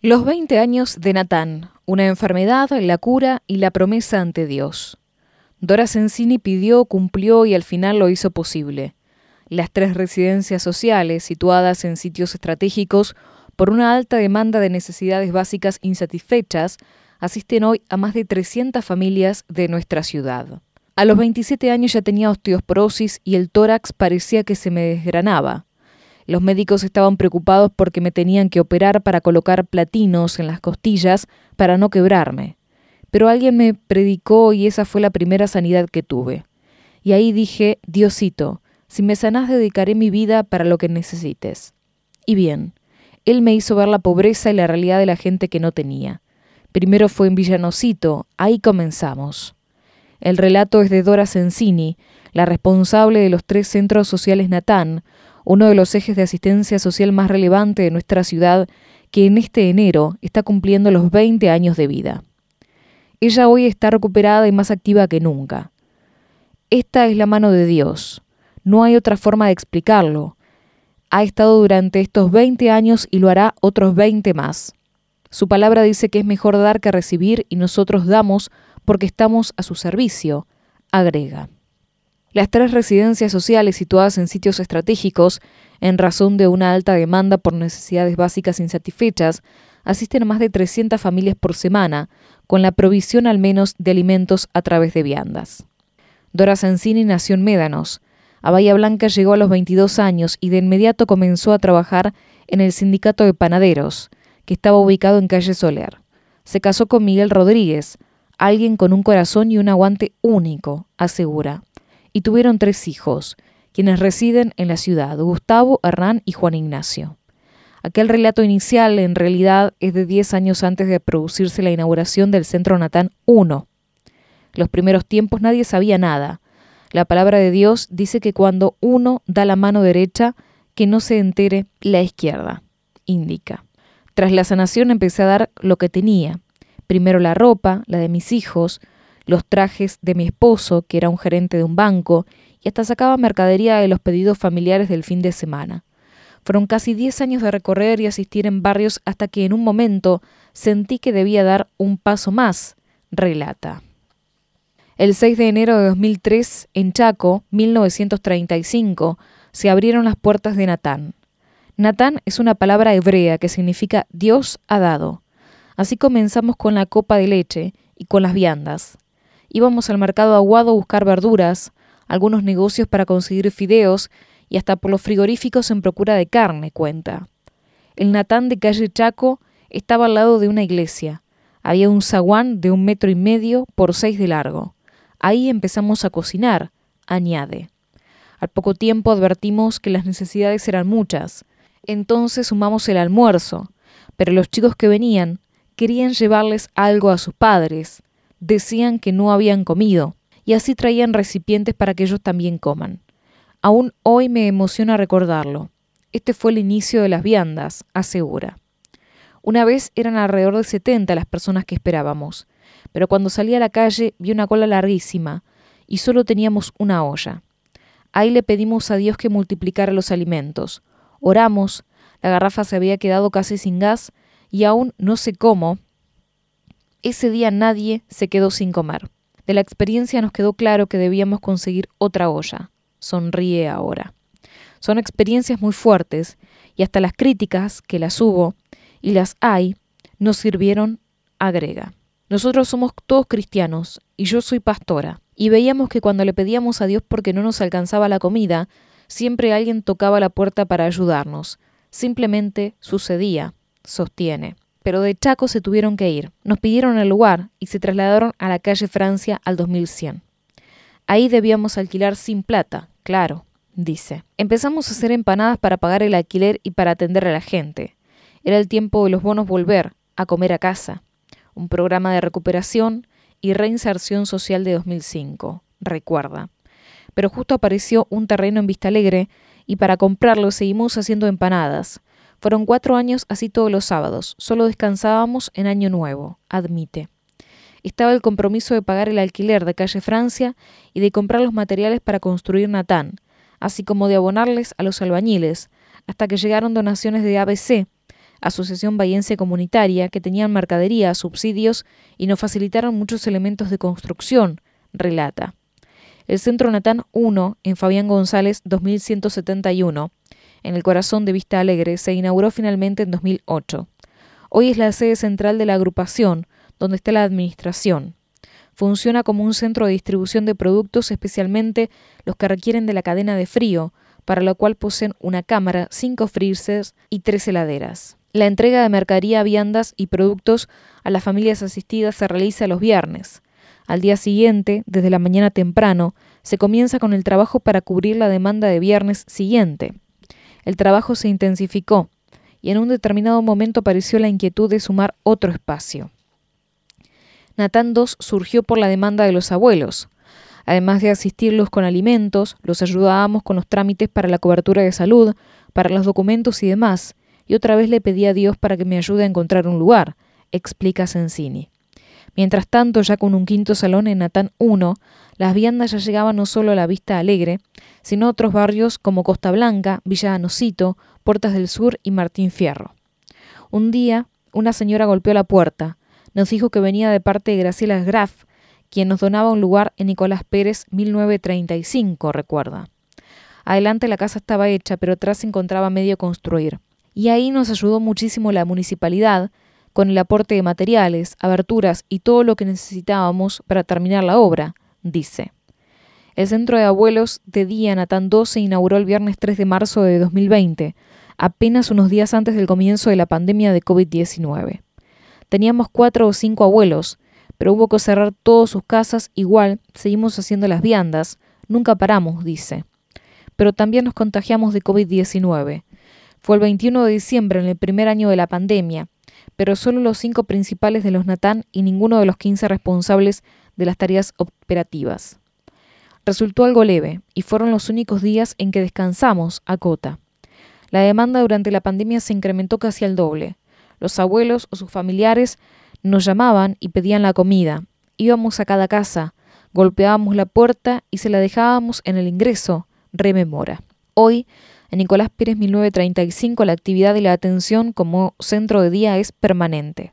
Los 20 años de Natán, una enfermedad, la cura y la promesa ante Dios. Dora Sensini pidió, cumplió y al final lo hizo posible. Las tres residencias sociales, situadas en sitios estratégicos por una alta demanda de necesidades básicas insatisfechas, asisten hoy a más de 300 familias de nuestra ciudad. A los 27 años ya tenía osteoporosis y el tórax parecía que se me desgranaba. Los médicos estaban preocupados porque me tenían que operar para colocar platinos en las costillas para no quebrarme. Pero alguien me predicó y esa fue la primera sanidad que tuve. Y ahí dije, Diosito, si me sanás dedicaré mi vida para lo que necesites. Y bien, él me hizo ver la pobreza y la realidad de la gente que no tenía. Primero fue en Villanocito, ahí comenzamos. El relato es de Dora Sensini, la responsable de los tres centros sociales Natán, uno de los ejes de asistencia social más relevante de nuestra ciudad, que en este enero está cumpliendo los 20 años de vida. Ella hoy está recuperada y más activa que nunca. Esta es la mano de Dios. No hay otra forma de explicarlo. Ha estado durante estos 20 años y lo hará otros 20 más. Su palabra dice que es mejor dar que recibir y nosotros damos porque estamos a su servicio, agrega. Las tres residencias sociales situadas en sitios estratégicos, en razón de una alta demanda por necesidades básicas insatisfechas, asisten a más de 300 familias por semana, con la provisión al menos de alimentos a través de viandas. Dora Sansini nació en Médanos. A Bahía Blanca llegó a los 22 años y de inmediato comenzó a trabajar en el sindicato de panaderos, que estaba ubicado en calle Soler. Se casó con Miguel Rodríguez, alguien con un corazón y un aguante único, asegura y tuvieron tres hijos, quienes residen en la ciudad, Gustavo, Hernán y Juan Ignacio. Aquel relato inicial en realidad es de diez años antes de producirse la inauguración del Centro Natán I. Los primeros tiempos nadie sabía nada. La palabra de Dios dice que cuando uno da la mano derecha, que no se entere la izquierda, indica. Tras la sanación empecé a dar lo que tenía. Primero la ropa, la de mis hijos, los trajes de mi esposo, que era un gerente de un banco, y hasta sacaba mercadería de los pedidos familiares del fin de semana. Fueron casi diez años de recorrer y asistir en barrios hasta que en un momento sentí que debía dar un paso más, relata. El 6 de enero de 2003, en Chaco, 1935, se abrieron las puertas de Natán. Natán es una palabra hebrea que significa Dios ha dado. Así comenzamos con la copa de leche y con las viandas. Íbamos al mercado aguado a buscar verduras, algunos negocios para conseguir fideos y hasta por los frigoríficos en procura de carne, cuenta. El Natán de calle Chaco estaba al lado de una iglesia. Había un zaguán de un metro y medio por seis de largo. Ahí empezamos a cocinar, añade. Al poco tiempo advertimos que las necesidades eran muchas. Entonces sumamos el almuerzo, pero los chicos que venían querían llevarles algo a sus padres, decían que no habían comido, y así traían recipientes para que ellos también coman. Aún hoy me emociona recordarlo. Este fue el inicio de las viandas, asegura. Una vez eran alrededor de setenta las personas que esperábamos, pero cuando salí a la calle vi una cola larguísima y solo teníamos una olla. Ahí le pedimos a Dios que multiplicara los alimentos. Oramos, la garrafa se había quedado casi sin gas y aún no sé cómo, ese día nadie se quedó sin comer. De la experiencia nos quedó claro que debíamos conseguir otra olla. Sonríe ahora. Son experiencias muy fuertes y hasta las críticas, que las hubo y las hay, nos sirvieron, agrega. Nosotros somos todos cristianos y yo soy pastora, y veíamos que cuando le pedíamos a Dios porque no nos alcanzaba la comida, siempre alguien tocaba la puerta para ayudarnos. Simplemente sucedía, sostiene pero de Chaco se tuvieron que ir. Nos pidieron el lugar y se trasladaron a la calle Francia al 2100. Ahí debíamos alquilar sin plata, claro, dice. Empezamos a hacer empanadas para pagar el alquiler y para atender a la gente. Era el tiempo de los bonos volver, a comer a casa. Un programa de recuperación y reinserción social de 2005, recuerda. Pero justo apareció un terreno en Vista Alegre y para comprarlo seguimos haciendo empanadas, fueron cuatro años así todos los sábados, solo descansábamos en Año Nuevo, admite. Estaba el compromiso de pagar el alquiler de calle Francia y de comprar los materiales para construir Natán, así como de abonarles a los albañiles, hasta que llegaron donaciones de ABC, Asociación Bahiense Comunitaria, que tenían mercadería, subsidios y nos facilitaron muchos elementos de construcción, relata. El Centro Natán 1, en Fabián González 2171, en el corazón de Vista Alegre, se inauguró finalmente en 2008. Hoy es la sede central de la agrupación, donde está la administración. Funciona como un centro de distribución de productos, especialmente los que requieren de la cadena de frío, para lo cual poseen una cámara, cinco freezers y tres heladeras. La entrega de mercadería, viandas y productos a las familias asistidas se realiza los viernes. Al día siguiente, desde la mañana temprano, se comienza con el trabajo para cubrir la demanda de viernes siguiente. El trabajo se intensificó y en un determinado momento apareció la inquietud de sumar otro espacio. Natán II surgió por la demanda de los abuelos. Además de asistirlos con alimentos, los ayudábamos con los trámites para la cobertura de salud, para los documentos y demás, y otra vez le pedí a Dios para que me ayude a encontrar un lugar, explica Sensini. Mientras tanto, ya con un quinto salón en Natán I, las viandas ya llegaban no solo a la Vista Alegre, sino a otros barrios como Costa Blanca, Villa Anocito, Puertas del Sur y Martín Fierro. Un día, una señora golpeó la puerta, nos dijo que venía de parte de Graciela Graf, quien nos donaba un lugar en Nicolás Pérez 1935, recuerda. Adelante la casa estaba hecha, pero atrás se encontraba medio construir y ahí nos ayudó muchísimo la municipalidad con el aporte de materiales, aberturas y todo lo que necesitábamos para terminar la obra, dice. El Centro de Abuelos de Día Natán 2 se inauguró el viernes 3 de marzo de 2020, apenas unos días antes del comienzo de la pandemia de COVID-19. Teníamos cuatro o cinco abuelos, pero hubo que cerrar todas sus casas, igual seguimos haciendo las viandas, nunca paramos, dice. Pero también nos contagiamos de COVID-19. Fue el 21 de diciembre, en el primer año de la pandemia, pero solo los cinco principales de los Natán y ninguno de los 15 responsables de las tareas operativas. Resultó algo leve, y fueron los únicos días en que descansamos, a Cota. La demanda durante la pandemia se incrementó casi al doble. Los abuelos o sus familiares nos llamaban y pedían la comida. Íbamos a cada casa, golpeábamos la puerta y se la dejábamos en el ingreso, rememora. Hoy en Nicolás Pérez 1935 la actividad y la atención como centro de día es permanente.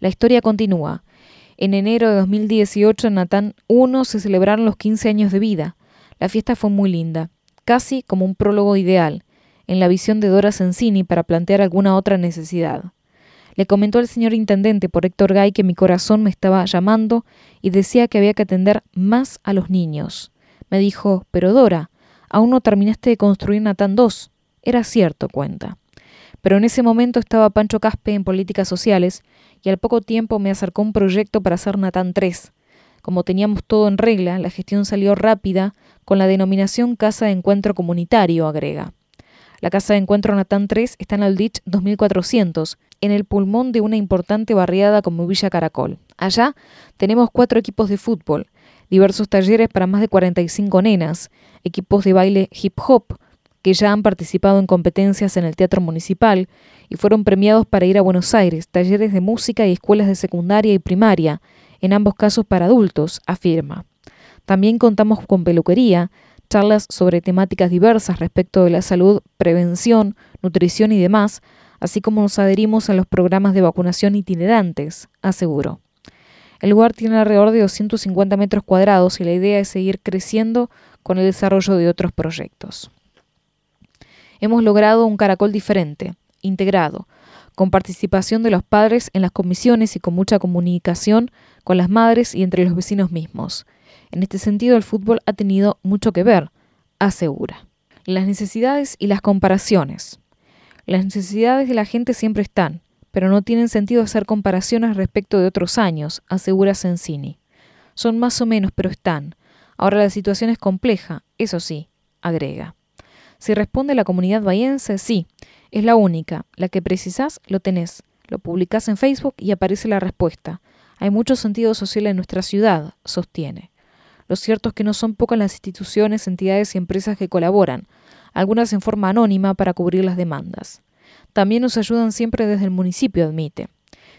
La historia continúa. En enero de 2018 en Natán 1 se celebraron los 15 años de vida. La fiesta fue muy linda, casi como un prólogo ideal, en la visión de Dora Sensini para plantear alguna otra necesidad. Le comentó al señor intendente por Héctor Gay que mi corazón me estaba llamando y decía que había que atender más a los niños. Me dijo, pero Dora, Aún no terminaste de construir Natán 2. Era cierto, cuenta. Pero en ese momento estaba Pancho Caspe en políticas sociales y al poco tiempo me acercó un proyecto para hacer Natán 3. Como teníamos todo en regla, la gestión salió rápida con la denominación Casa de Encuentro Comunitario, agrega. La Casa de Encuentro Natán 3 está en Aldich 2400, en el pulmón de una importante barriada como Villa Caracol. Allá tenemos cuatro equipos de fútbol, diversos talleres para más de 45 nenas, equipos de baile hip hop, que ya han participado en competencias en el Teatro Municipal y fueron premiados para ir a Buenos Aires, talleres de música y escuelas de secundaria y primaria, en ambos casos para adultos, afirma. También contamos con peluquería, charlas sobre temáticas diversas respecto de la salud, prevención, nutrición y demás, así como nos adherimos a los programas de vacunación itinerantes, aseguró. El lugar tiene alrededor de 250 metros cuadrados y la idea es seguir creciendo con el desarrollo de otros proyectos. Hemos logrado un caracol diferente, integrado, con participación de los padres en las comisiones y con mucha comunicación con las madres y entre los vecinos mismos. En este sentido, el fútbol ha tenido mucho que ver, asegura. Las necesidades y las comparaciones. Las necesidades de la gente siempre están, pero no tienen sentido hacer comparaciones respecto de otros años, asegura Sensini. Son más o menos, pero están. Ahora la situación es compleja, eso sí, agrega. Si responde la comunidad bahiense, sí, es la única. La que precisás, lo tenés. Lo publicás en Facebook y aparece la respuesta. Hay mucho sentido social en nuestra ciudad, sostiene. Lo cierto es que no son pocas las instituciones, entidades y empresas que colaboran, algunas en forma anónima para cubrir las demandas. También nos ayudan siempre desde el municipio, admite.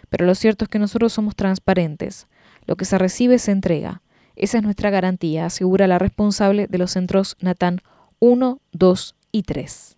Pero lo cierto es que nosotros somos transparentes. Lo que se recibe se entrega. Esa es nuestra garantía, asegura la responsable de los centros Natán 1, 2 y 3.